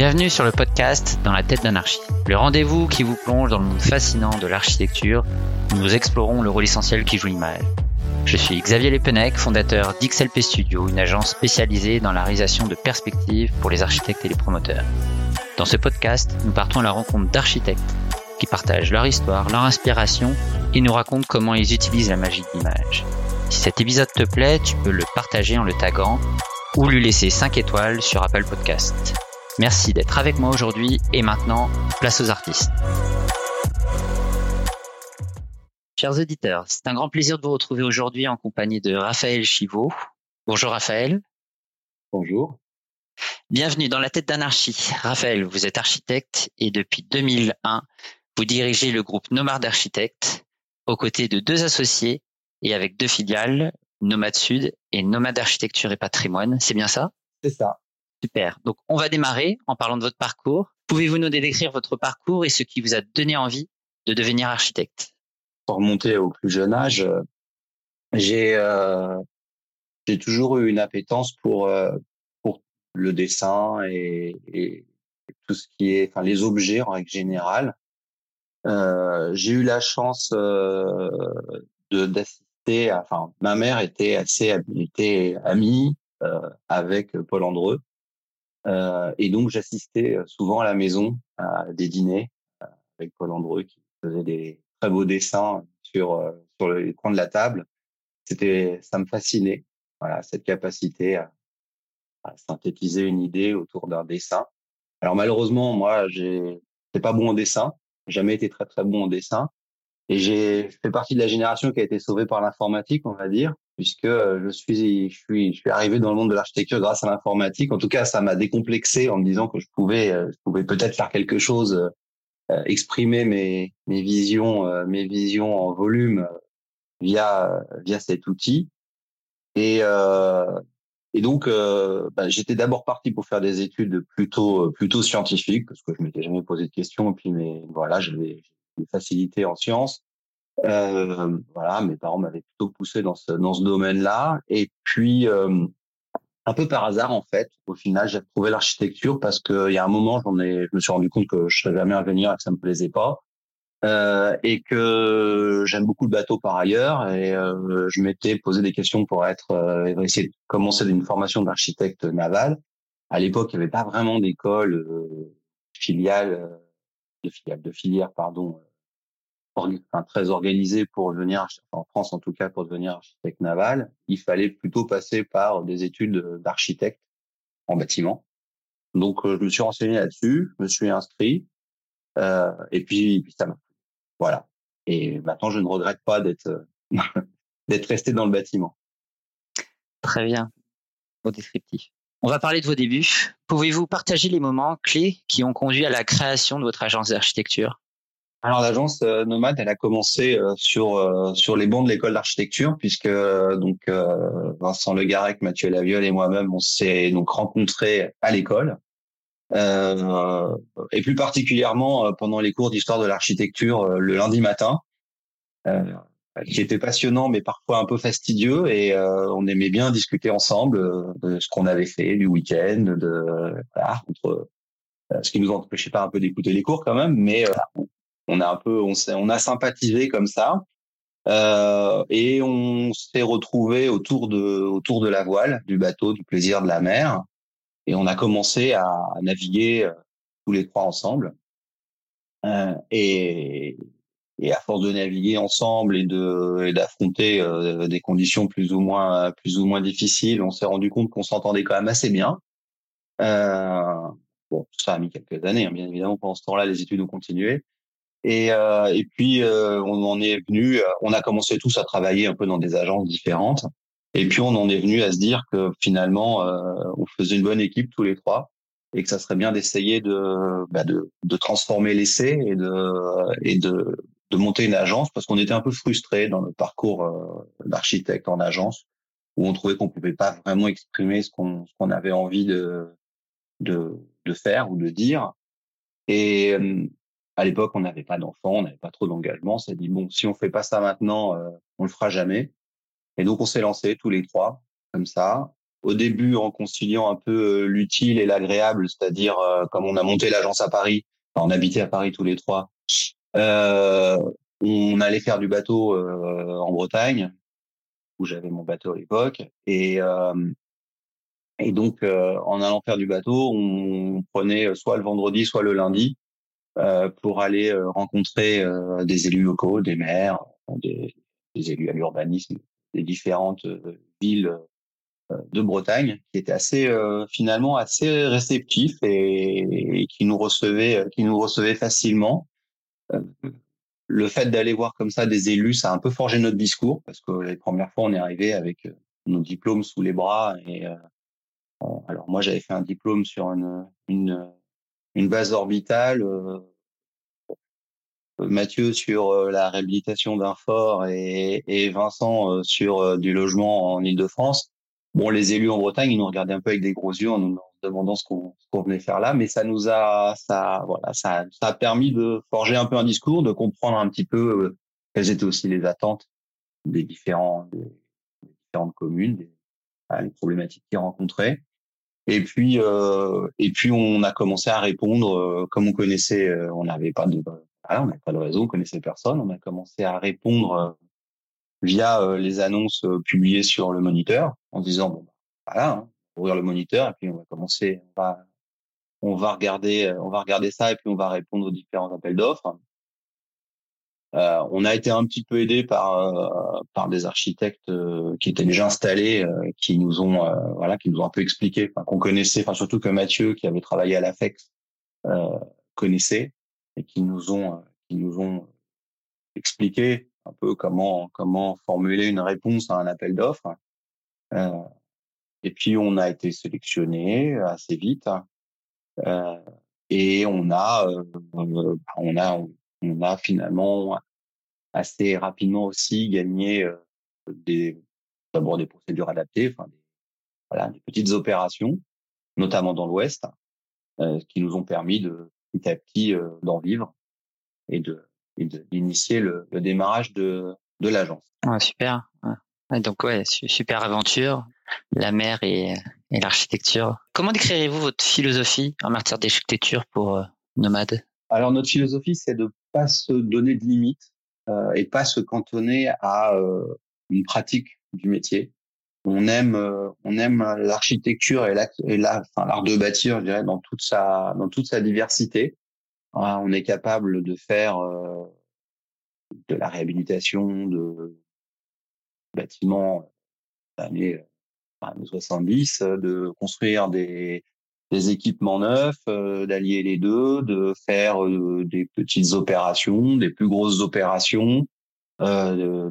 Bienvenue sur le podcast Dans la tête d'anarchie, le rendez-vous qui vous plonge dans le monde fascinant de l'architecture où nous explorons le rôle essentiel qui joue l'image. Je suis Xavier Lepenec, fondateur d'XLP Studio, une agence spécialisée dans la réalisation de perspectives pour les architectes et les promoteurs. Dans ce podcast, nous partons à la rencontre d'architectes qui partagent leur histoire, leur inspiration et nous racontent comment ils utilisent la magie de l'image. Si cet épisode te plaît, tu peux le partager en le taguant ou lui laisser 5 étoiles sur Apple Podcast. Merci d'être avec moi aujourd'hui et maintenant, place aux artistes. Chers auditeurs, c'est un grand plaisir de vous retrouver aujourd'hui en compagnie de Raphaël Chivot. Bonjour Raphaël. Bonjour. Bienvenue dans la tête d'anarchie. Raphaël, vous êtes architecte et depuis 2001, vous dirigez le groupe Nomad d'architectes aux côtés de deux associés et avec deux filiales, Nomade Sud et Nomade Architecture et Patrimoine. C'est bien ça? C'est ça. Super. Donc, on va démarrer en parlant de votre parcours. Pouvez-vous nous décrire votre parcours et ce qui vous a donné envie de devenir architecte? Pour remonter au plus jeune âge, euh, j'ai euh, j'ai toujours eu une appétence pour euh, pour le dessin et, et, tout ce qui est, enfin, les objets en règle générale. Euh, j'ai eu la chance euh, de d'assister. Enfin, ma mère était assez était amie euh, avec Paul Andreu. Euh, et donc, j'assistais euh, souvent à la maison à des dîners euh, avec Paul Andreu qui faisait des très beaux dessins sur sur le coin de la table. C'était, ça me fascinait. Voilà, cette capacité à, à synthétiser une idée autour d'un dessin. Alors malheureusement, moi, j'ai, c'est pas bon en dessin. Jamais été très très bon en dessin. Et j'ai fait partie de la génération qui a été sauvée par l'informatique, on va dire puisque euh, je suis, je suis, je suis arrivé dans le monde de l'architecture grâce à l'informatique. En tout cas, ça m'a décomplexé en me disant que je pouvais, euh, je pouvais peut-être faire quelque chose, euh, exprimer mes, mes visions, mes visions en volume via, via cet outil. Et, et donc, bah, j'étais d'abord parti pour faire des études plutôt, plutôt scientifiques, parce que je m'étais jamais posé de questions. Et puis, mais voilà, j'avais facilité en sciences. Euh, voilà, mes parents m'avaient plutôt poussé dans ce dans ce domaine-là. Et puis euh, un peu par hasard en fait, au final, j'ai trouvé l'architecture parce qu'il y a un moment, j'en ai, je me suis rendu compte que je serais jamais venir et que ça me plaisait pas. Euh, et que j'aime beaucoup le bateau par ailleurs et euh, je m'étais posé des questions pour être euh, essayer de commencer une formation d'architecte naval. À l'époque, il n'y avait pas vraiment d'école euh, filiale de filiale de filière pardon enfin, très organisé pour devenir, en France en tout cas, pour devenir architecte naval, il fallait plutôt passer par des études d'architecte en bâtiment. Donc, euh, je me suis renseigné là-dessus, je me suis inscrit, euh, et puis, puis ça m'a Voilà. Et maintenant, je ne regrette pas d'être d'être resté dans le bâtiment. Très bien. Au descriptif. On va parler de vos débuts. Pouvez-vous partager les moments clés qui ont conduit à la création de votre agence d'architecture? Alors l'agence euh, Nomade, elle a commencé euh, sur euh, sur les bancs de l'école d'architecture puisque donc Vincent Le Garec, Mathieu Laviole et moi-même on s'est donc rencontrés à l'école. Et plus particulièrement pendant les cours d'histoire de l'architecture le lundi matin qui était passionnant mais parfois un peu fastidieux et on aimait bien discuter ensemble de ce qu'on avait fait du week-end de voilà, entre, ce qui nous empêchait pas un peu d'écouter les cours quand même mais on a un peu, on, on a sympathisé comme ça. Euh, et on s'est retrouvé autour de autour de la voile, du bateau, du plaisir de la mer, et on a commencé à, naviguer euh, tous les trois ensemble. Euh, et, et à force de naviguer ensemble et de et d'affronter euh, des conditions plus ou moins plus ou moins difficiles, on s'est rendu compte qu'on s'entendait quand même assez bien. Euh, bon, ça a mis quelques années, hein, bien évidemment. Pendant ce temps-là, les études ont continué. Et, euh, et puis euh, on en est venu, euh, on a commencé tous à travailler un peu dans des agences différentes. Et puis on en est venu à se dire que finalement euh, on faisait une bonne équipe tous les trois et que ça serait bien d'essayer de, bah de, de transformer l'essai et de et de, de monter une agence parce qu'on était un peu frustrés dans le parcours d'architecte en agence où on trouvait qu'on pouvait pas vraiment exprimer ce qu'on ce qu'on avait envie de, de de faire ou de dire. Et à l'époque, on n'avait pas d'enfants, on n'avait pas trop d'engagement. S'est dit bon, si on fait pas ça maintenant, euh, on le fera jamais. Et donc on s'est lancé tous les trois comme ça. au début en conciliant un peu l'utile et l'agréable, c'est-à-dire comme on a monté l'agence à Paris, enfin, on habitait à Paris tous les trois, on allait faire du bateau en Bretagne, où j'avais mon bateau à l'époque, et et donc, en allant faire du bateau, on prenait soit le vendredi, soit le lundi euh, pour aller rencontrer des élus locaux, des maires, des, des élus à l'urbanisme des différentes villes de Bretagne, qui étaient assez finalement assez réceptifs et, et, qui nous recevaient, qui nous recevaient facilement. Le fait d'aller voir comme ça des élus, ça a un peu forgé notre discours parce que les premières fois, on est arrivé avec nos diplômes sous les bras et alors moi, j'avais fait un diplôme sur une, une, une base orbitale. Euh, Mathieu sur euh, la réhabilitation d'un fort et, Vincent euh, sur du logement en Île-de-France. Bon, les élus en Bretagne, ils nous regardaient un peu avec des gros yeux ce qu'on venait faire là, mais ça nous a, ça, voilà, ça, ça a permis de forger un peu un discours, de comprendre un petit peu quelles étaient aussi les attentes des différents, des, différentes communes, des, les problématiques qu'ils rencontraient. Et puis, euh, et puis on a commencé à répondre euh, comme on connaissait, euh, on n'avait pas de, voilà, on n'avait pas de réseau, on connaissait personne. On a commencé à répondre euh, via les annonces publiées sur le moniteur, en disant bon, bah, voilà, hein, ouvrir le moniteur et puis on va commencer, on va, on va regarder, on va regarder ça et puis on va répondre aux différents appels d'offres. Euh, on a été un petit peu aidé par euh, par des architectes euh, qui étaient déjà installés, qui nous ont voilà, qui nous ont un peu expliqué, qu'on connaissait, enfin surtout que Mathieu, qui avait travaillé à la FEX, connaissait et qui nous ont qui nous ont expliqué un peu comment comment formuler une réponse à un appel d'offres. Et puis on a été sélectionné assez vite et on a on a on a finalement assez rapidement aussi gagné euh, d'abord des procédures adaptées, enfin des, petites opérations, notamment dans l'Ouest, euh, qui nous ont permis de petit à petit euh, d'en vivre et de d'initier le, démarrage de de l'agence. super. donc ouais, super aventure, la mer et, l'architecture. Comment décrirez-vous votre philosophie en matière d'architecture pour Nomade? Alors notre philosophie, c'est de pas se donner de limites euh, et pas se cantonner à euh, une pratique du métier. On aime, euh, on aime l'architecture et l'art de bâtir, je dirais, dans toute sa, dans toute sa diversité. on est capable de faire de la réhabilitation de bâtiments années 70, de construire des, équipements neufs, euh, d'allier les deux, de faire euh, des petites opérations, des plus grosses opérations, euh,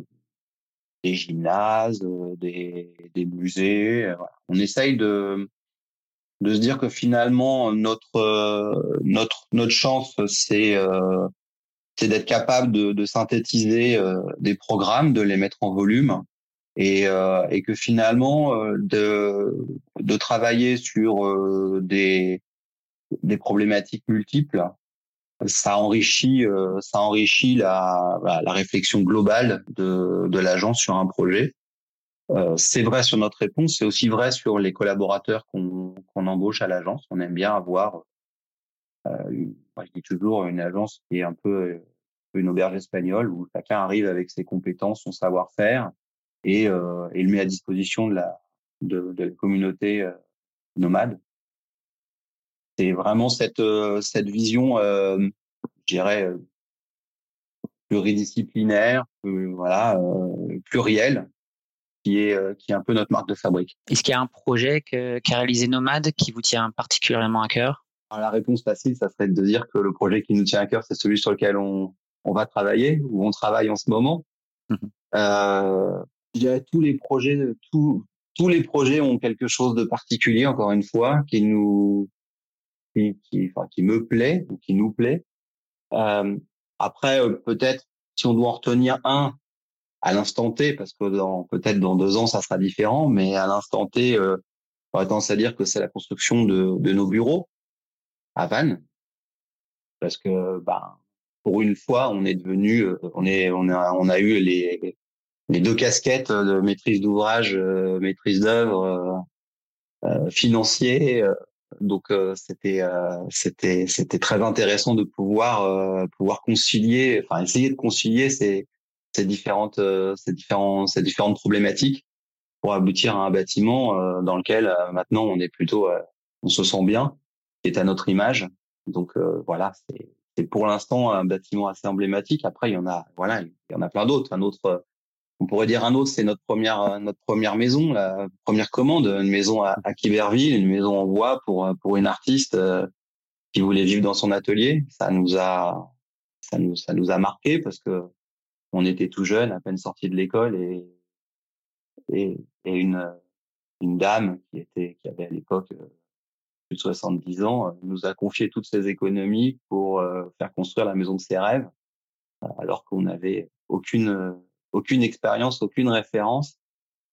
des gymnases, des, musées. On essaye de de se dire que finalement notre notre notre chance c'est c'est d'être capable de synthétiser des programmes, de les mettre en volume et, euh, et que finalement euh, de, de travailler sur euh, des, des problématiques multiples, ça enrichit, ça enrichit la, la réflexion globale de, de l'agence sur un projet. c'est vrai sur notre réponse, c'est aussi vrai sur les collaborateurs qu'on qu'on embauche à l'agence. On aime bien avoir, une, je dis toujours, une agence qui est un peu une auberge espagnole où chacun arrive avec ses compétences, son savoir-faire, et, euh, et le met à disposition de la, de, de la communauté euh, nomade. C'est vraiment cette, euh, cette vision, euh, je dirais, euh, pluridisciplinaire, voilà, plurielle, qui est, qui est un peu notre marque de fabrique. Est-ce qu'il y a un projet qu'a réalisé Nomade qui vous tient particulièrement à cœur? Alors, La réponse facile, ça serait de dire que le projet qui nous tient à cœur, c'est celui sur lequel on, on va travailler, ou on travaille en ce moment. Mmh. Euh, je dirais tous les projets, tous tous les projets ont quelque chose de particulier, encore une fois, qui nous, qui, enfin, qui me plaît ou qui nous plaît. Euh, après, euh, peut-être si on doit en retenir un à l'instant T, parce que dans peut-être dans deux ans ça sera différent, mais à l'instant T, euh, j'aurais tendance à dire que c'est la construction de, de nos bureaux à Vannes, parce que ben pour une fois on est devenu, euh, on est, on a, on a eu les les deux casquettes de maîtrise d'ouvrage, euh, maîtrise d'œuvre, euh, financiers. donc c'était c'était c'était très intéressant de pouvoir pouvoir concilier, enfin essayer de concilier ces ces différentes ces différents ces différentes problématiques pour aboutir à un bâtiment dans lequel maintenant on est plutôt on se sent bien, qui est à notre image. Donc voilà, c'est c'est pour l'instant un bâtiment assez emblématique. Après, il y en a, voilà, il y en a plein d'autres. Un autre, on pourrait dire un autre, c'est notre première, notre première maison, la première commande, une maison à, à Quiberville, une maison en bois pour pour une artiste euh, qui voulait vivre dans son atelier. Ça nous a, ça nous, ça nous a marqué parce que on était tout jeune, à peine sorti de l'école et, et et une une dame qui était qui avait à l'époque euh, plus de 70 ans, euh, nous a confié toutes ses économies pour euh, faire construire la maison de ses rêves, euh, alors qu'on n'avait aucune aucune expérience, aucune référence.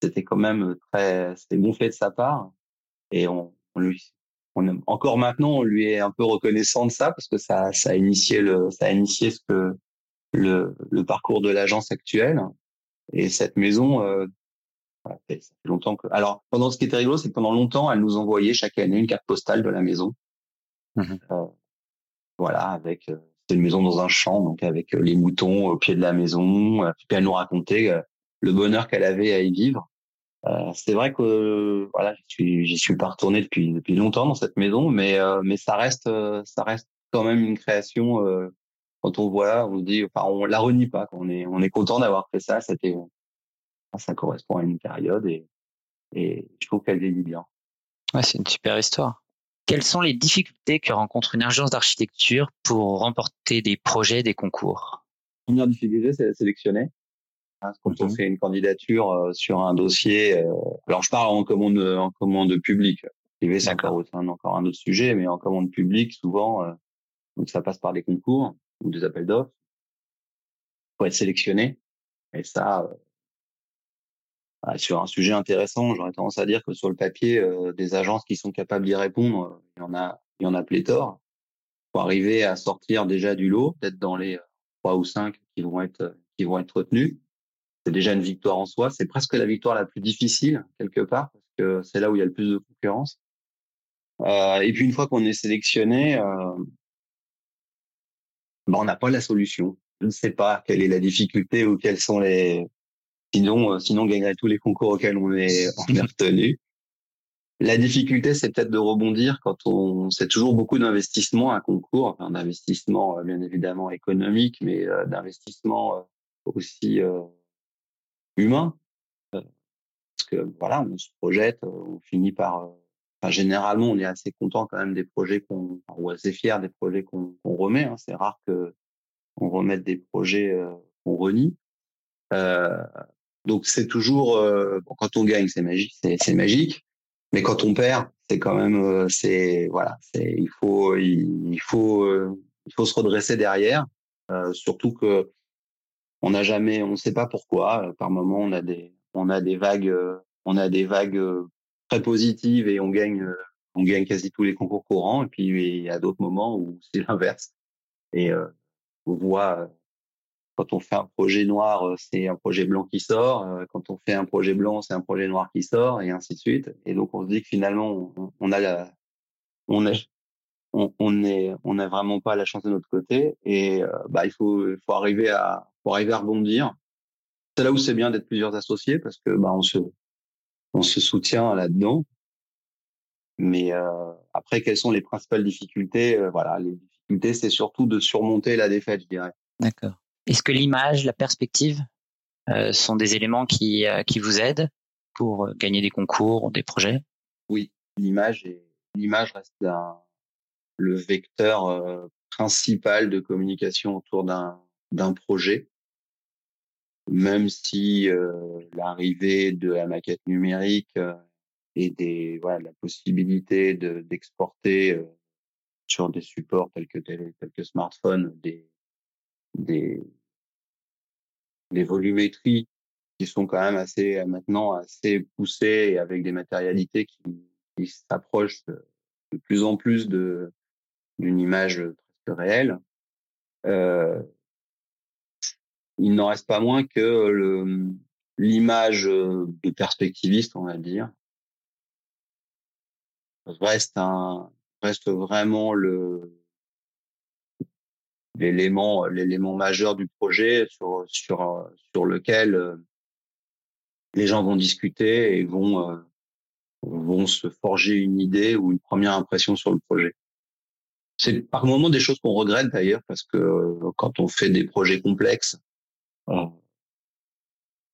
C'était quand même très, c'était bon fait de sa part, et on, on lui, on, encore maintenant, on lui est un peu reconnaissant de ça parce que ça, ça a initié le, ça a initié ce que le, le parcours de l'agence actuelle. Et cette maison, ça fait longtemps que. Alors, pendant ce qui était rigolo, c'est que pendant longtemps, elle nous envoyait chaque année une carte postale de la maison. Mmh euh, voilà, avec euh, c'est une maison dans un champ, donc avec euh, les moutons au pied de la maison. Euh, puis elle nous racontait le bonheur qu'elle avait à y vivre. c'est vrai que voilà, j'y suis, pas retourné depuis depuis longtemps dans cette maison, mais mais ça reste ça reste quand même une création. quand on voit, on se dit, enfin, on la renie pas. On est on est content d'avoir fait ça. C'était ça correspond à une période et, et je trouve qu'elle vieillit bien. Ouais, c'est une super histoire. Quelles sont les difficultés que rencontre une agence d'architecture pour remporter des projets, des concours? La première difficulté, c'est de sélectionner. Hein, quand on mhm. fait une candidature euh, sur un dossier, euh, alors je parle en commande en commande publique. Privé, c'est encore, encore un autre sujet, mais en commande publique, souvent, euh, donc ça passe par des concours ou des appels d'offres. Pour être sélectionné. Et ça, sur un sujet intéressant, j'aurais tendance à dire que sur le papier, euh, des agences qui sont capables d'y répondre, euh, il y en a, il y en a pléthore. Pour arriver à sortir déjà du lot, peut-être dans les trois ou cinq qui vont être qui vont être retenus, c'est déjà une victoire en soi. C'est presque la victoire la plus difficile quelque part parce que c'est là où il y a le plus de concurrence. Euh, et puis une fois qu'on est sélectionné, euh, ben on n'a pas la solution. Je ne sais pas quelle est la difficulté ou quels sont les Sinon, euh, sinon on gagnerait tous les concours auxquels on est, on est retenu. La difficulté, c'est peut-être de rebondir quand on, c'est toujours beaucoup d'investissement à concours, enfin, d'investissement euh, bien évidemment économique, mais euh, d'investissement aussi humain. parce que voilà, on se projette, on finit par, enfin, généralement, on est assez content quand même des projets qu'on, ou assez fier des projets qu'on remet. Hein. C'est rare que on remette des projets qu'on renie. Euh, donc c'est toujours euh, quand on gagne, c'est magique, c'est magique. Mais quand on perd, c'est quand même, euh, c'est voilà, c'est il faut il, faut euh, il faut se redresser derrière. surtout que on n'a jamais, on ne sait pas pourquoi. Par moment, on a des on a des vagues, on a des vagues très positives et on gagne on gagne quasi tous les concours courants. Et puis il y a d'autres moments où c'est l'inverse. Et on voit quand on fait un projet noir, euh, c'est un projet blanc qui sort. Euh, quand on fait un projet blanc, c'est un projet noir qui sort, et ainsi de suite. Et donc, on se dit que finalement, on, a la, on est, on, est, on n'a vraiment pas la chance de notre côté. Et euh, bah, il faut, faut arriver à, faut arriver à rebondir. C'est là où c'est bien d'être plusieurs associés parce que bah, on se, on se soutient là-dedans. Mais après, quelles sont les principales difficultés? Voilà, les difficultés, c'est surtout de surmonter la défaite, je dirais. D'accord. Est-ce que l'image, la perspective euh, sont des éléments qui, euh, qui vous aident pour euh, gagner des concours ou des projets? Oui, l'image est l'image reste un, le vecteur euh, principal de communication autour d'un d'un projet. Même si l'arrivée de la maquette numérique et des voilà la possibilité de d'exporter sur des supports tels que tels, tels que smartphones des des, des volumétries qui sont quand même assez maintenant assez poussées et avec des matérialités qui, s'approchent de plus en plus de d'une image presque réelle. Euh, il n'en reste pas moins que le l'image de perspectiviste, on va dire, reste un reste vraiment le l'élément l'élément majeur du projet sur sur sur lequel les gens vont discuter et vont vont se forger une idée ou une première impression sur le projet. C'est par moments des choses qu'on regrette d'ailleurs parce que quand on fait des projets complexes,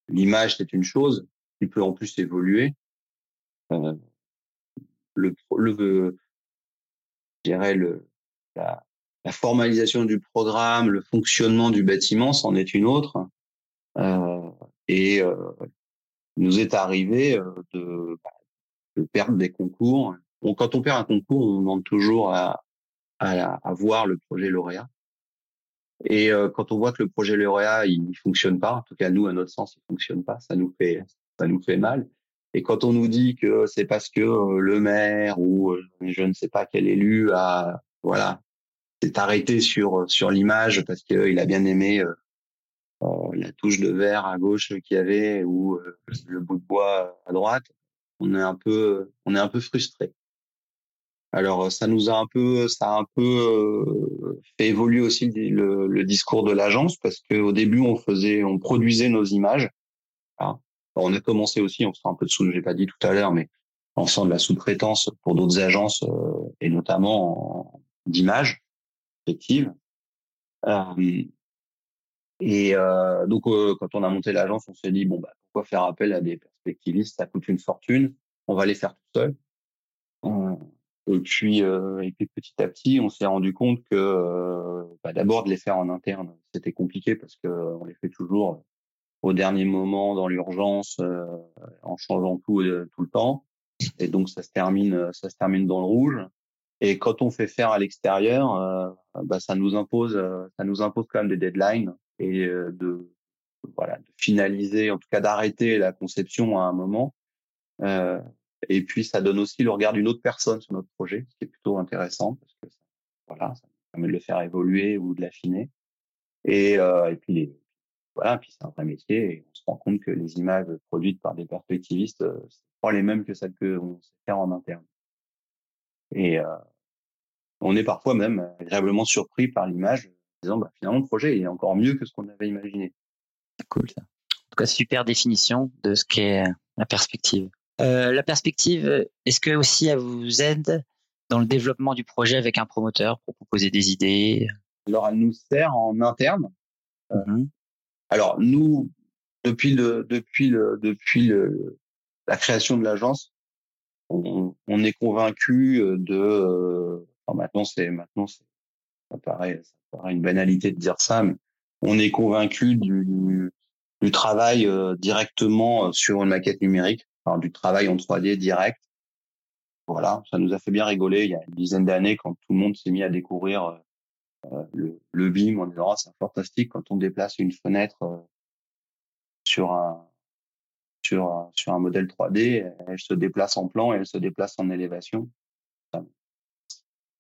l'image c'est une chose qui peut en plus évoluer. Euh, le, le, je dirais le, la, la, formalisation du programme, le fonctionnement du bâtiment, c'en est une autre. Euh, et euh, nous est arrivé euh, de, de, perdre des concours. Bon, quand on perd un concours, on demande toujours à, à, à voir le projet lauréat. Et euh, quand on voit que le projet lauréat il, il fonctionne pas, en tout cas nous à notre sens il fonctionne pas, ça nous fait ça nous fait mal. Et quand on nous dit que c'est parce que euh, le maire ou euh, je ne sais pas quel élu a voilà s'est arrêté sur sur l'image parce qu'il a bien aimé euh, la touche de verre à gauche qu'il y avait ou le bout de bois à droite, on est un peu on est un peu frustré. Alors ça nous a un peu ça a un peu fait évoluer aussi le, le discours de l'agence parce qu'au début on faisait on produisait nos images. Hein, on a commencé aussi, on sera un peu de sous, j'ai pas dit tout à l'heure, mais en faisant de la sous-traitance pour d'autres agences euh, et notamment d'images Euh, et euh, donc quand on a monté l'agence, on s'est dit bon bah pourquoi faire appel à des perspectivistes, ça coûte une fortune, on va les faire tout seul. Et puis, et puis petit à petit, on s'est rendu compte que bah, d'abord de les faire en interne, c'était compliqué parce que on les fait toujours au dernier moment dans l'urgence euh, en changeant tout euh, tout le temps. Et donc ça se termine euh, ça se termine dans le rouge et quand on fait faire à l'extérieur bah ça nous impose ça nous impose quand même des deadlines et de voilà de finaliser en tout cas d'arrêter la conception à un moment euh, et puis ça donne aussi le regard d'une autre personne sur notre projet ce qui est plutôt intéressant parce que ça, voilà ça permet de le faire évoluer ou de l'affiner et, euh, et puis les, voilà, puis c'est un vrai métier et on se rend compte que les images produites par des perspectivistes, euh, c'est pas les mêmes que celles qu'on sait faire en interne. Et euh, on est parfois même agréablement surpris par l'image, en disant bah, finalement le projet est encore mieux que ce qu'on avait imaginé. Cool ça. En tout cas, super définition de ce qu'est la perspective. Euh, la perspective, est-ce que aussi elle vous aide dans le développement du projet avec un promoteur pour proposer des idées? Alors elle nous sert en interne. Mmh alors nous, depuis le depuis le depuis le, la création de l'agence, on, on, est convaincu euh, de. Euh, maintenant c'est maintenant ça paraît ça paraît une banalité de dire ça, mais on est convaincu du, travail euh, directement sur une maquette numérique, du travail en 3D direct. Voilà, ça nous a fait bien rigoler il y a une dizaine d'années quand tout le monde s'est mis à découvrir euh, le, BIM on disant c'est fantastique quand on déplace une fenêtre euh, sur un, sur un modèle 3D, elle se déplace en plan et elle se déplace en élévation.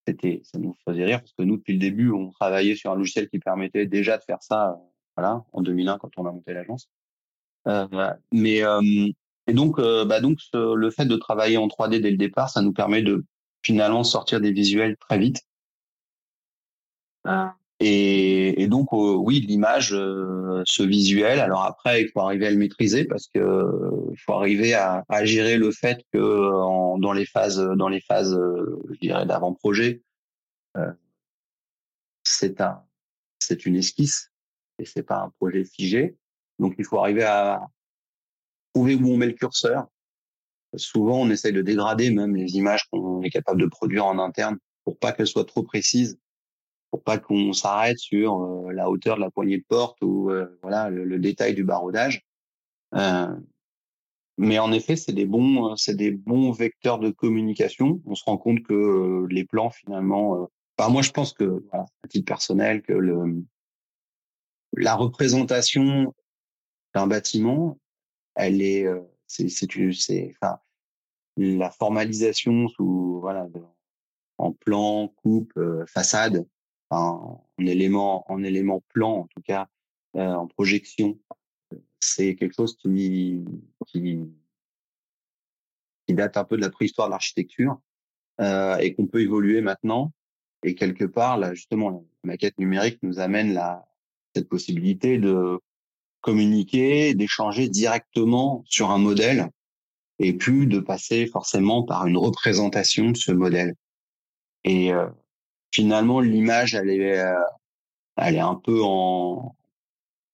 C'était, ça nous faisait rire parce que nous, depuis le début, on travaillait sur un logiciel qui permettait déjà de faire ça, voilà, en 2001 quand on a monté l'agence. Euh, Mais euh, et donc, euh, bah donc, le fait de travailler en 3D dès le départ, ça nous permet de finalement sortir des visuels très vite ah. Et, et, donc euh, oui, l'image, euh, ce visuel. Alors après, il faut arriver à le maîtriser parce que il faut arriver à, à, gérer le fait que en, dans les phases, dans les phases, je dirais d'avant-projet, euh, c'est un, c'est une esquisse et c'est pas un projet figé. Donc il faut arriver à trouver où on met le curseur. Souvent, on essaye de dégrader même les images qu'on est capable de produire en interne pour pas qu'elles soient trop précises pour pas qu'on s'arrête sur euh, la hauteur de la poignée de porte ou euh, voilà le, détail du barodage. Euh, mais en effet, c'est des bons, c'est des bons vecteurs de communication. On se rend compte que les plans finalement. Enfin, moi, je pense que, voilà, à titre personnel, que le la représentation d'un bâtiment, elle est, c'est, c'est, c'est, enfin, la formalisation sous, voilà, en plan, coupe, façade, en, élément en élément plan en tout cas euh, en projection c'est quelque chose qui, qui qui date un peu de la préhistoire de l'architecture euh, et qu'on peut évoluer maintenant. Et quelque part, là, justement, la maquette numérique nous amène la, cette possibilité de communiquer, d'échanger directement sur un modèle et plus de passer forcément par une représentation de ce modèle. Et euh, finalement, l'image, elle est, euh, elle est un peu en,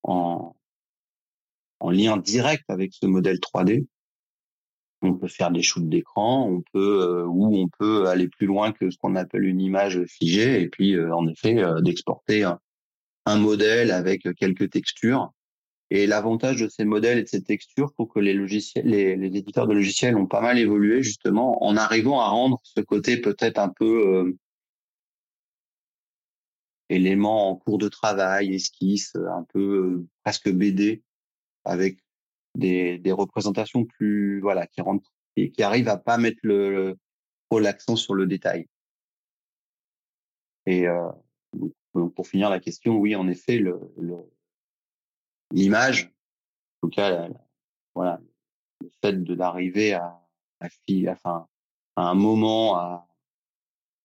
en, en lien direct avec ce modèle 3D. On peut faire des shoots d'écran, on peut euh, ou on peut aller plus loin que ce qu'on appelle une image figée et puis en effet d'exporter un, modèle avec quelques textures et l'avantage de ces modèles et de ces textures, pour que les logiciels, les, éditeurs de logiciels ont pas mal évolué justement en arrivant à rendre ce côté peut-être un peu euh, élément en cours de travail, esquisse, un peu euh, presque BD, avec des, des, représentations plus voilà qui rentrent et qui arrivent à pas mettre le, trop l'accent sur le détail. Et euh, pour finir la question, oui, en effet, le, le l'image, en tout cas, voilà, le fait de d'arriver à, à, enfin, à un moment à,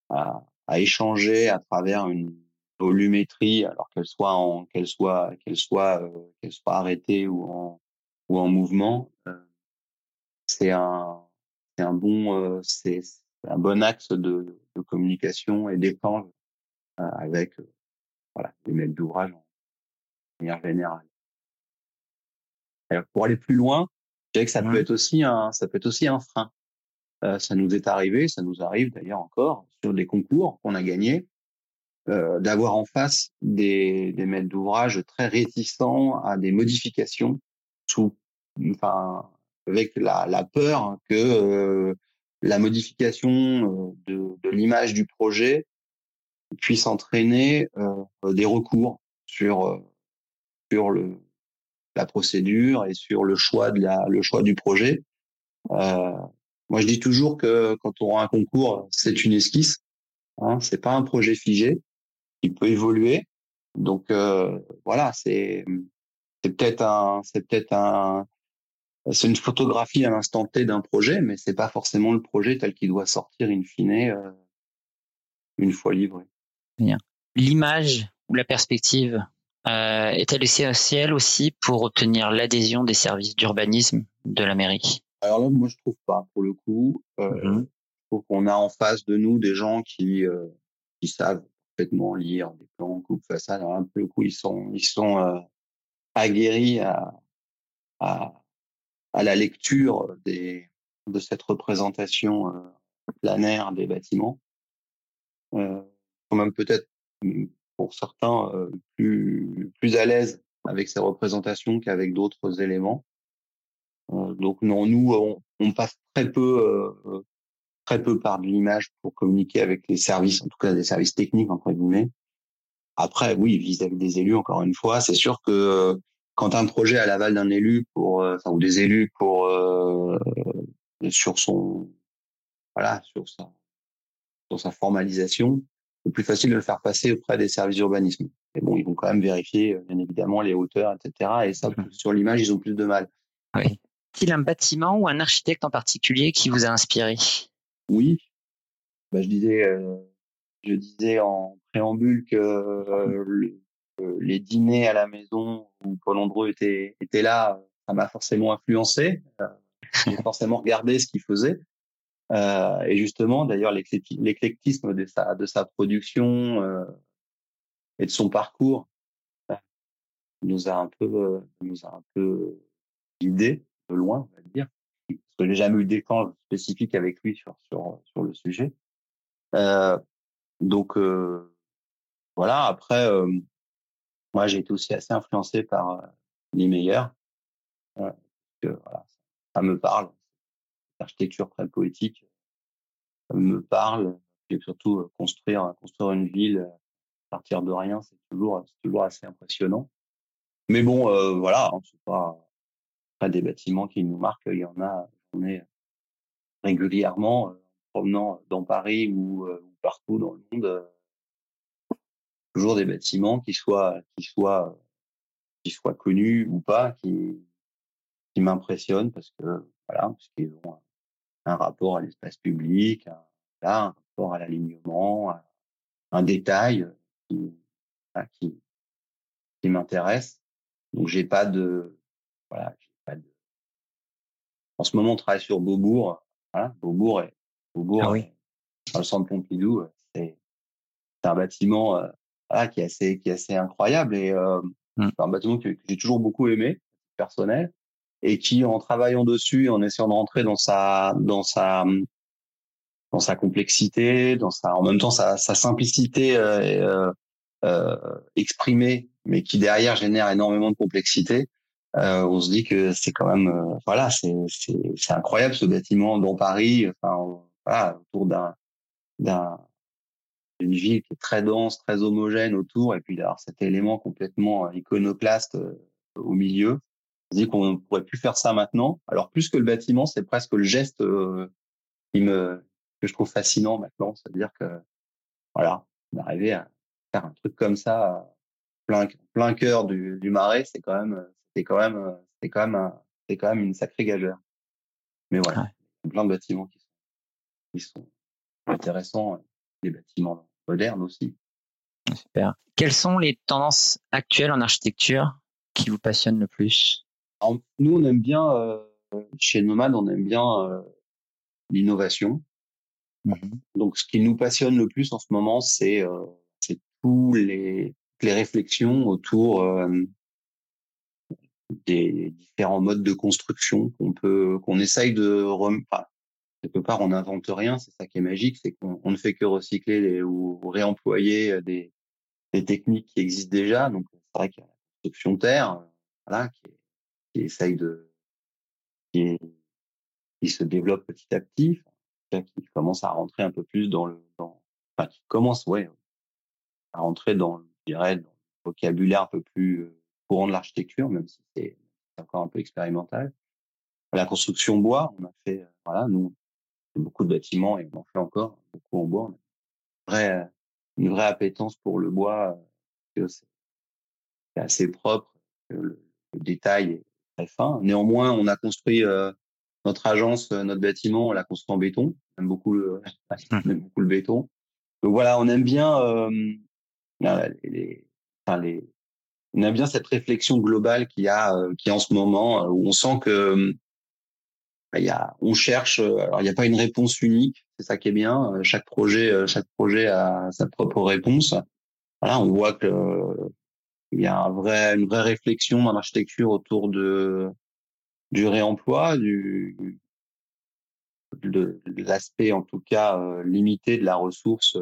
à, à, échanger à travers une volumétrie, alors qu'elle soit en qu'elle soit qu'elle soit euh, qu'elle soit arrêtée ou en ou en mouvement, euh, c'est un c'est un bon euh, c'est un bon axe de, de communication et d'échange avec voilà les maîtres d'ouvrage en manière générale pour aller plus loin, je dirais que ça peut être aussi un, ça peut être aussi un frein. Ça nous est arrivé, ça nous arrive d'ailleurs encore sur des concours qu'on a gagnés, euh, d'avoir en face des, des maîtres d'ouvrage très réticents à des modifications, sous, enfin, avec la, la peur que euh, la modification euh, de, de l'image du projet puisse entraîner euh, des recours sur euh, sur le la procédure et sur le choix de la, le choix du projet. Moi, je dis toujours que quand on a un concours, c'est une esquisse. Hein, c'est pas un projet figé. Il peut évoluer. Donc euh, voilà, c'est c'est peut-être un c'est peut-être un c'est une photographie à l'instant T d'un projet, mais c'est pas forcément le projet tel qu'il doit sortir in fine euh, une fois livré. Bien. L'image ou la perspective euh, est-elle essentielle aussi pour obtenir l'adhésion des services d'urbanisme de la mairie Alors là, moi, je trouve pas. Pour le coup, euh, je trouve qu'on a en face de nous des gens qui qui savent parfaitement lire des plans, coupe façade. Un peu le coup, ils sont ils sont euh, aguerris à, à la lecture des de cette représentation euh, planaire des bâtiments. Euh, quand même peut-être pour certains euh, plus plus à l'aise avec ces représentations qu'avec d'autres éléments. Donc non, nous on, passe très peu très peu par de l'image pour communiquer avec les services, en tout cas des services techniques entre guillemets. Après, oui, vis-à-vis des élus, encore une fois, c'est sûr que quand un projet à l'aval d'un élu pour, enfin, ou des élus pour euh, sur son voilà sur sa sur sa formalisation, le plus facile de le faire passer auprès des services d'urbanisme. Mais bon, ils vont quand même vérifier, euh, bien évidemment, les hauteurs, etc. Et ça, mhm. sur l'image, ils ont plus de mal. Oui. Est-il un bâtiment ou un architecte en particulier qui vous a inspiré? Oui. Bah, je disais, euh, je disais en préambule que euh, les dîners à la maison où Paul Andreu était, était là, ça m'a forcément influencé. J'ai forcément regardé ce qu'il faisait. Euh, et justement, d'ailleurs, l'éclectisme de sa, de sa production euh, et de son parcours euh, nous a un peu, euh, nous a un peu guidé de loin, on va dire. Que j'ai jamais eu d'échange spécifique avec lui sur sur sur le sujet. Euh, donc voilà. Après, moi, j'ai été aussi assez influencé par les meilleurs. voilà, ça me parle l'architecture très poétique me parle. Et surtout, euh, construire, construire une ville euh, à partir de rien, c'est toujours, toujours assez impressionnant. Mais bon, euh, voilà, hein, c'est pas, pas des bâtiments qui nous marquent. Il y en a, j'en ai régulièrement, en promenant dans Paris ou, partout dans le monde. toujours des bâtiments qui soient, qui soient, qui soient connus ou pas, qui, qui m'impressionnent parce que, voilà, parce qu'ils ont un rapport à l'espace public, là, un rapport à l'alignement, un détail qui, qui, qui m'intéresse. Donc j'ai pas de voilà. En ce moment, on travaille sur Beaubourg. Voilà, Beaubourg est Beaubourg, ah oui. dans le centre Pompidou, c'est un bâtiment euh, voilà, qui est assez qui est assez incroyable et euh, mmh. un bâtiment que, que j'ai toujours beaucoup aimé, personnel, et qui en travaillant dessus, en essayant de rentrer dans sa dans sa dans sa complexité, dans sa en même temps sa, sa simplicité euh, euh, exprimée, mais qui derrière génère énormément de complexité. Euh, on se dit que c'est quand même euh, voilà c'est c'est incroyable ce bâtiment dans Paris enfin voilà autour d'un d'un d'une ville qui est très dense très homogène autour et puis d'avoir cet élément complètement iconoclaste au milieu. On se dit qu'on pourrait plus faire ça maintenant alors plus que le bâtiment c'est presque le geste qui me que je trouve fascinant maintenant c'est à dire que voilà est à faire un truc comme ça plein plein cœur du, du marais c'est quand même c'est quand même c'est quand même c'est quand même une sacrée gageure. Mais voilà ouais. plein de bâtiments qui sont qui sont intéressants des bâtiments modernes aussi. Super. Quelles sont les tendances actuelles en architecture qui vous passionnent le plus? Alors, nous on aime bien euh, chez Nomad on aime bien euh, l'innovation. Mmh. donc ce qui nous passionne le plus en ce moment c'est euh, c'est tous les les réflexions autour euh, des différents modes de construction qu'on peut qu'on essaye de enfin, quelque part on n'invente rien c'est ça qui est magique c'est qu'on ne fait que recycler les, ou réemployer des, des techniques qui existent déjà. Donc c'est vrai qu'il y a la construction terre voilà qui, qui essaye de qui, qui se développe petit à petit qui commence à rentrer un peu plus dans le enfin qui commence ouais à rentrer dans je dirais dans le vocabulaire un peu plus courant de l'architecture même si c'est encore un peu expérimental. La construction bois, on a fait, voilà, nous, beaucoup de bâtiments et on en fait encore beaucoup en bois. A une vraie, une appétence pour le bois, que c'est assez propre, le, détail est très fin. Néanmoins, on a construit euh, notre agence, notre bâtiment, on l'a construit en béton. On aime beaucoup le, aime beaucoup le béton. Donc voilà, on aime bien euh, les, on a bien cette réflexion globale qu'il y a, euh, qui en ce moment, euh, où on sent que bah, il y a, on cherche. Alors il n'y a pas une réponse unique, c'est ça qui est bien. Chaque projet, chaque projet a sa propre réponse. Voilà, on voit que il y a un vrai, une vraie réflexion dans l'architecture autour de du réemploi, du de, de l'aspect en tout cas limité de la ressource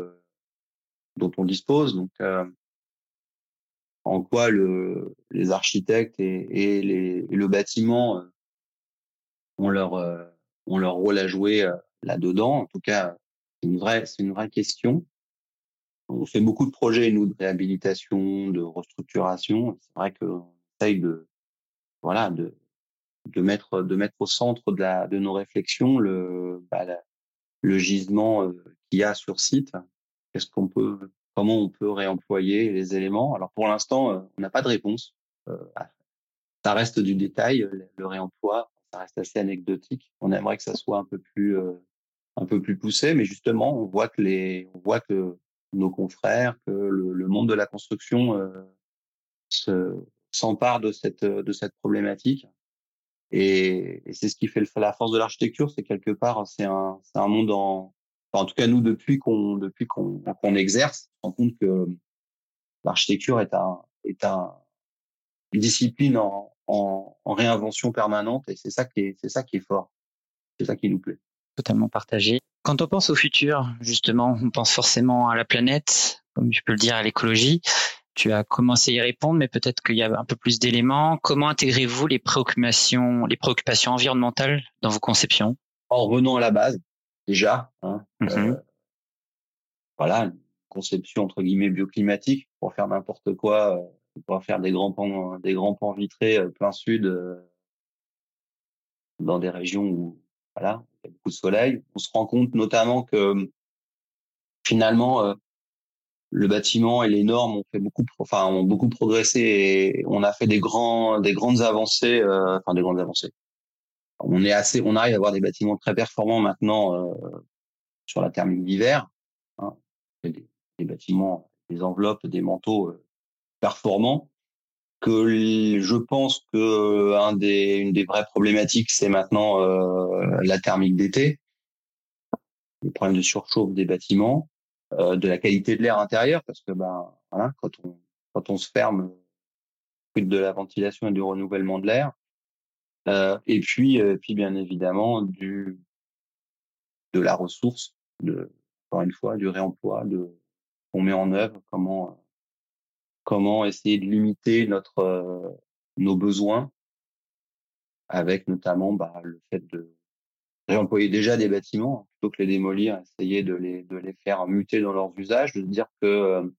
dont on dispose. Donc euh, en quoi le, les architectes et, et, les, et le bâtiment euh, ont leur euh, ont leur rôle à jouer euh, là-dedans. En tout cas, c'est une vraie une vraie question. On fait beaucoup de projets nous de réhabilitation, de restructuration. C'est vrai qu'on essaye de voilà de de mettre de mettre au centre de la de nos réflexions le bah, le gisement qu'il y a sur site. Qu'est-ce qu'on peut comment on peut réemployer les éléments. Alors pour l'instant, euh, on n'a pas de réponse. Euh, ça reste du détail, le réemploi, ça reste assez anecdotique. On aimerait que ça soit un peu plus euh, un peu plus poussé, mais justement, on voit que les on voit que nos confrères, que le, monde de la construction euh, se s'empare de cette de cette problématique. Et, et c'est ce qui fait la force de l'architecture, c'est quelque part, c'est un c'est un monde en en tout cas nous depuis qu'on depuis qu'on exerce, on rend compte que l'architecture est un est un une discipline en, en, en réinvention permanente et c'est ça qui est c'est ça qui est fort, c'est ça qui nous plaît. Totalement partagé. Quand on pense au futur, justement, on pense forcément à la planète, comme tu peux le dire, à l'écologie. Tu as commencé à y répondre, mais peut-être qu'il y a un peu plus d'éléments. Comment intégrez-vous les préoccupations, les préoccupations environnementales dans vos conceptions? En revenant à la base, déjà. Hein, mmh euh, voilà, une conception entre guillemets bioclimatique pour faire n'importe quoi, euh, pour faire des grands pans, des grands pans vitrés euh, plein sud dans des régions où voilà, il y a beaucoup de soleil. On se rend compte notamment que finalement euh, le bâtiment et les normes ont fait beaucoup, enfin ont beaucoup progressé et on a fait des grands, des grandes avancées, euh, enfin des grandes avancées on est assez, on arrive à avoir des bâtiments très performants maintenant euh, sur la thermique d'hiver. Hein, des, bâtiments, des enveloppes, des manteaux performants. Que je pense que un des, une des vraies problématiques, c'est maintenant la thermique d'été, le problème de surchauffe des bâtiments, de la qualité de l'air intérieur, parce que ben voilà, quand on quand on se ferme, de la ventilation et du renouvellement de l'air. Euh, et puis, euh, puis bien évidemment du de la ressource, de encore une fois du réemploi, de qu'on met en œuvre, comment comment essayer de limiter notre euh, nos besoins, avec notamment bah, le fait de réemployer déjà des bâtiments plutôt que les démolir, essayer de les de les faire muter dans leurs usages, de dire que euh,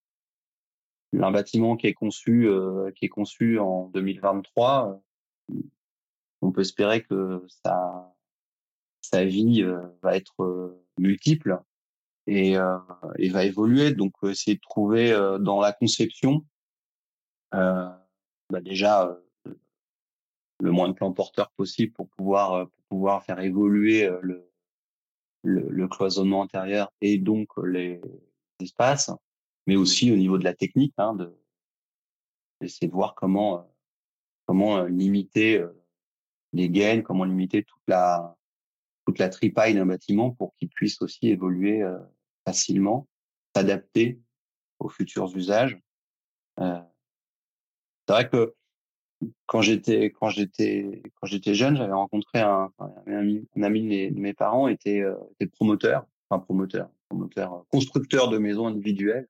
un bâtiment qui est conçu euh, qui est conçu en 2023 on peut espérer que sa, sa vie euh, va être euh, multiple et, euh, et va évoluer. Donc, essayer de trouver dans la conception bah déjà le moins de plans porteurs possible pour pouvoir pour pouvoir faire évoluer le, le, le cloisonnement intérieur et donc les espaces, mais aussi au niveau de la technique, hein, de d'essayer de voir comment comment limiter les gaines, comment limiter toute la toute la tripaille d'un bâtiment pour qu'il puisse aussi évoluer euh, facilement, s'adapter aux futurs usages. Euh, c'est vrai que quand j'étais quand j'étais quand j'étais jeune, j'avais rencontré un, un, ami, un ami de mes, de mes parents était, euh, était promoteur, enfin promoteur, promoteur, constructeur de maisons individuelles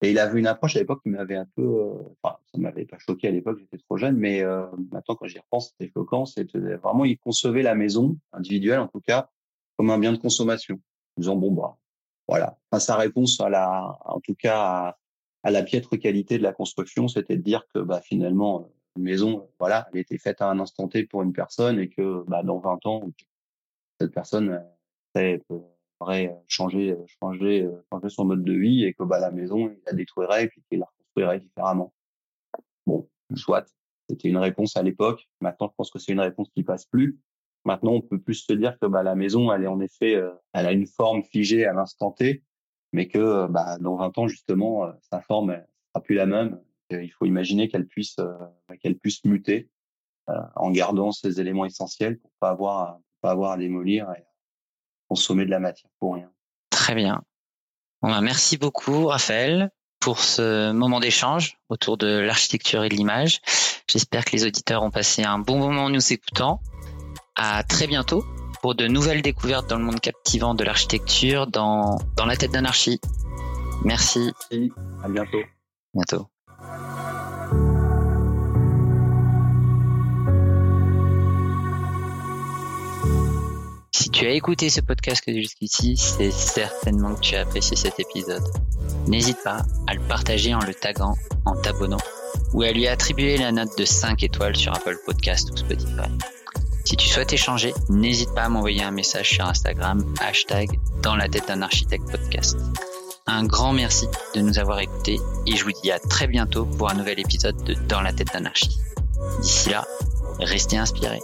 et il avait une approche à l'époque qui m'avait un peu, euh, enfin, ça m'avait pas choqué à l'époque, j'étais trop jeune, mais euh, maintenant quand j'y repense, c'était choquant. C'était vraiment, il concevait la maison individuelle, en tout cas, comme un bien de consommation, en disant bon bah, voilà. Enfin, sa réponse à la, en tout cas, à, à la piètre qualité de la construction, c'était de dire que bah finalement, une maison, voilà, elle était faite à un instant T pour une personne et que bah dans 20 ans, cette personne, elle, aurait changer, changer, changer son mode de vie et que bah, la maison, il la détruirait et qu'il la reconstruirait différemment. Bon, soit. C'était une réponse à l'époque. Maintenant, je pense que c'est une réponse qui passe plus. Maintenant, on peut plus se dire que bah, la maison, elle est en effet, elle a une forme figée à l'instant T, mais que bah, dans 20 ans, justement, sa forme ne sera plus la même. il faut imaginer qu'elle puisse, qu'elle puisse muter en gardant ces éléments essentiels pour pas avoir, pas avoir à démolir consommer de la matière pour rien. Très bien. Bon, ben, merci beaucoup, Raphaël, pour ce moment d'échange autour de l'architecture et de l'image. J'espère que les auditeurs ont passé un bon moment en nous écoutant. À très bientôt pour de nouvelles découvertes dans le monde captivant de l'architecture dans, dans la tête d'anarchie. Merci. Merci. À bientôt. Bientôt. Tu as écouté ce podcast jusqu'ici, c'est certainement que tu as apprécié cet épisode. N'hésite pas à le partager en le taguant, en t'abonnant ou à lui attribuer la note de 5 étoiles sur Apple Podcast ou Spotify. Si tu souhaites échanger, n'hésite pas à m'envoyer un message sur Instagram, hashtag dans la tête d'un architecte podcast. Un grand merci de nous avoir écoutés et je vous dis à très bientôt pour un nouvel épisode de Dans la tête d'anarchie. D'ici là, restez inspirés.